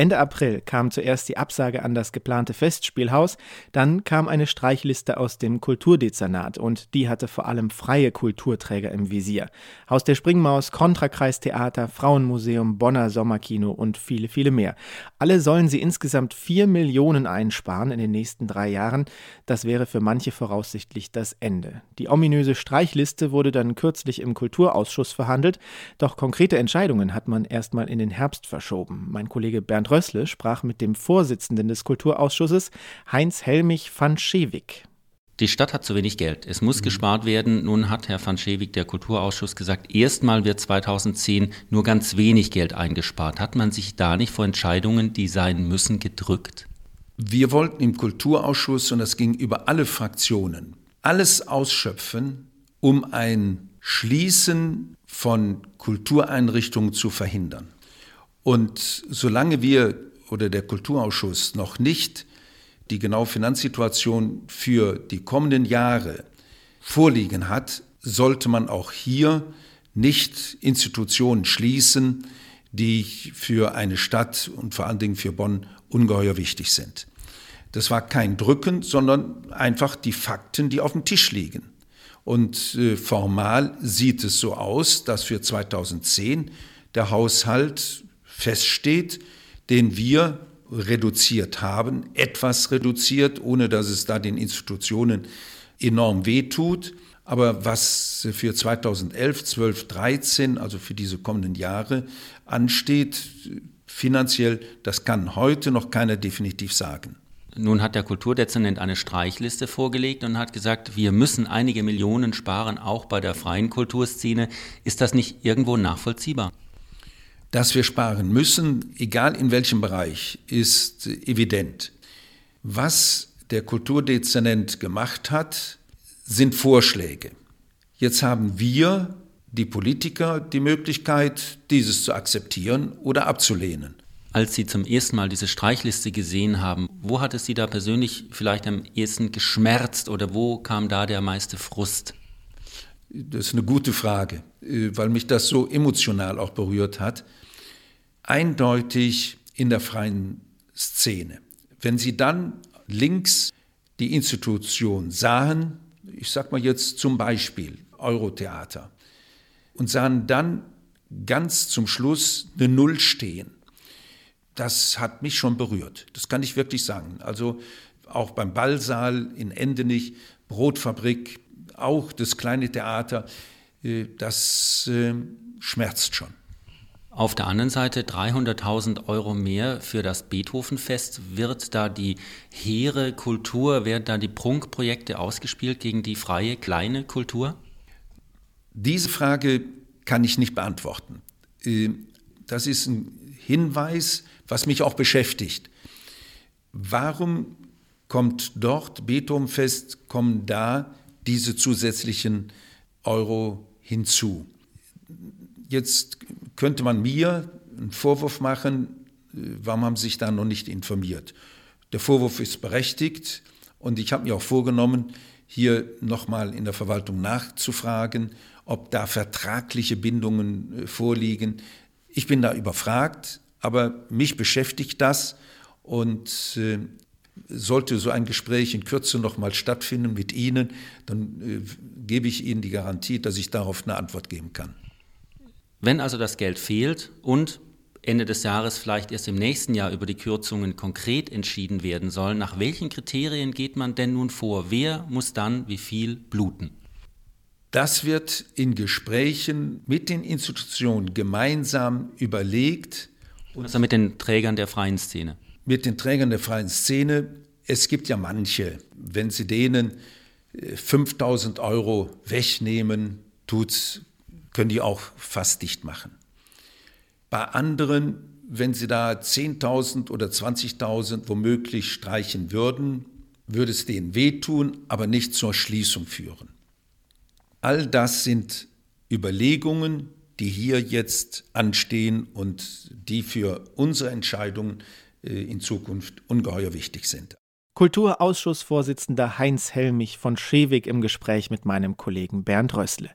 Ende April kam zuerst die Absage an das geplante Festspielhaus, dann kam eine Streichliste aus dem Kulturdezernat und die hatte vor allem freie Kulturträger im Visier. Haus der Springmaus, Kontrakreistheater, Frauenmuseum, Bonner Sommerkino und viele, viele mehr. Alle sollen sie insgesamt vier Millionen einsparen in den nächsten drei Jahren. Das wäre für manche voraussichtlich das Ende. Die ominöse Streichliste wurde dann kürzlich im Kulturausschuss verhandelt, doch konkrete Entscheidungen hat man erstmal in den Herbst verschoben. Mein Kollege Bernd Rössle sprach mit dem Vorsitzenden des Kulturausschusses, Heinz Helmich van Schewig. Die Stadt hat zu wenig Geld. Es muss mhm. gespart werden. Nun hat Herr van Schewig, der Kulturausschuss, gesagt, erstmal wird 2010 nur ganz wenig Geld eingespart. Hat man sich da nicht vor Entscheidungen, die sein müssen, gedrückt? Wir wollten im Kulturausschuss, und das ging über alle Fraktionen, alles ausschöpfen, um ein Schließen von Kultureinrichtungen zu verhindern. Und solange wir oder der Kulturausschuss noch nicht die genaue Finanzsituation für die kommenden Jahre vorliegen hat, sollte man auch hier nicht Institutionen schließen, die für eine Stadt und vor allen Dingen für Bonn ungeheuer wichtig sind. Das war kein Drücken, sondern einfach die Fakten, die auf dem Tisch liegen. Und äh, formal sieht es so aus, dass für 2010 der Haushalt feststeht, den wir reduziert haben, etwas reduziert, ohne dass es da den Institutionen enorm wehtut. Aber was für 2011, 12, 13, also für diese kommenden Jahre ansteht, finanziell, das kann heute noch keiner definitiv sagen. Nun hat der Kulturdezernent eine Streichliste vorgelegt und hat gesagt, wir müssen einige Millionen sparen, auch bei der freien Kulturszene. Ist das nicht irgendwo nachvollziehbar? Dass wir sparen müssen, egal in welchem Bereich, ist evident. Was der Kulturdezernent gemacht hat, sind Vorschläge. Jetzt haben wir, die Politiker, die Möglichkeit, dieses zu akzeptieren oder abzulehnen. Als Sie zum ersten Mal diese Streichliste gesehen haben, wo hat es Sie da persönlich vielleicht am ehesten geschmerzt oder wo kam da der meiste Frust? Das ist eine gute Frage, äh, weil mich das so emotional auch berührt hat eindeutig in der freien Szene. Wenn Sie dann links die Institution sahen, ich sage mal jetzt zum Beispiel Eurotheater, und sahen dann ganz zum Schluss eine Null stehen, das hat mich schon berührt. Das kann ich wirklich sagen. Also auch beim Ballsaal in Endenich, Brotfabrik, auch das kleine Theater, äh, das äh, schmerzt schon. Auf der anderen Seite 300.000 Euro mehr für das Beethovenfest. Wird da die hehre Kultur, werden da die Prunkprojekte ausgespielt gegen die freie kleine Kultur? Diese Frage kann ich nicht beantworten. Äh, das ist ein Hinweis, was mich auch beschäftigt. Warum kommt dort Beethovenfest, kommen da diese zusätzlichen Euro hinzu? Jetzt könnte man mir einen Vorwurf machen, äh, warum haben Sie sich da noch nicht informiert? Der Vorwurf ist berechtigt und ich habe mir auch vorgenommen, hier nochmal in der Verwaltung nachzufragen, ob da vertragliche Bindungen äh, vorliegen. Ich bin da überfragt, aber mich beschäftigt das und äh, sollte so ein Gespräch in Kürze nochmal stattfinden mit Ihnen, dann äh, gebe ich Ihnen die Garantie, dass ich darauf eine Antwort geben kann. Wenn also das Geld fehlt und Ende des Jahres vielleicht erst im nächsten Jahr über die Kürzungen konkret entschieden werden soll, nach welchen Kriterien geht man denn nun vor? Wer muss dann wie viel bluten? Das wird in Gesprächen mit den Institutionen gemeinsam überlegt. Also mit den Trägern der freien Szene. Mit den Trägern der freien Szene. Es gibt ja manche, wenn sie denen 5000 äh, Euro wegnehmen, tut es können die auch fast dicht machen. Bei anderen, wenn sie da 10.000 oder 20.000 womöglich streichen würden, würde es denen wehtun, aber nicht zur Schließung führen. All das sind Überlegungen, die hier jetzt anstehen und die für unsere Entscheidungen in Zukunft ungeheuer wichtig sind. Kulturausschussvorsitzender Heinz Helmich von Schewig im Gespräch mit meinem Kollegen Bernd Rössle.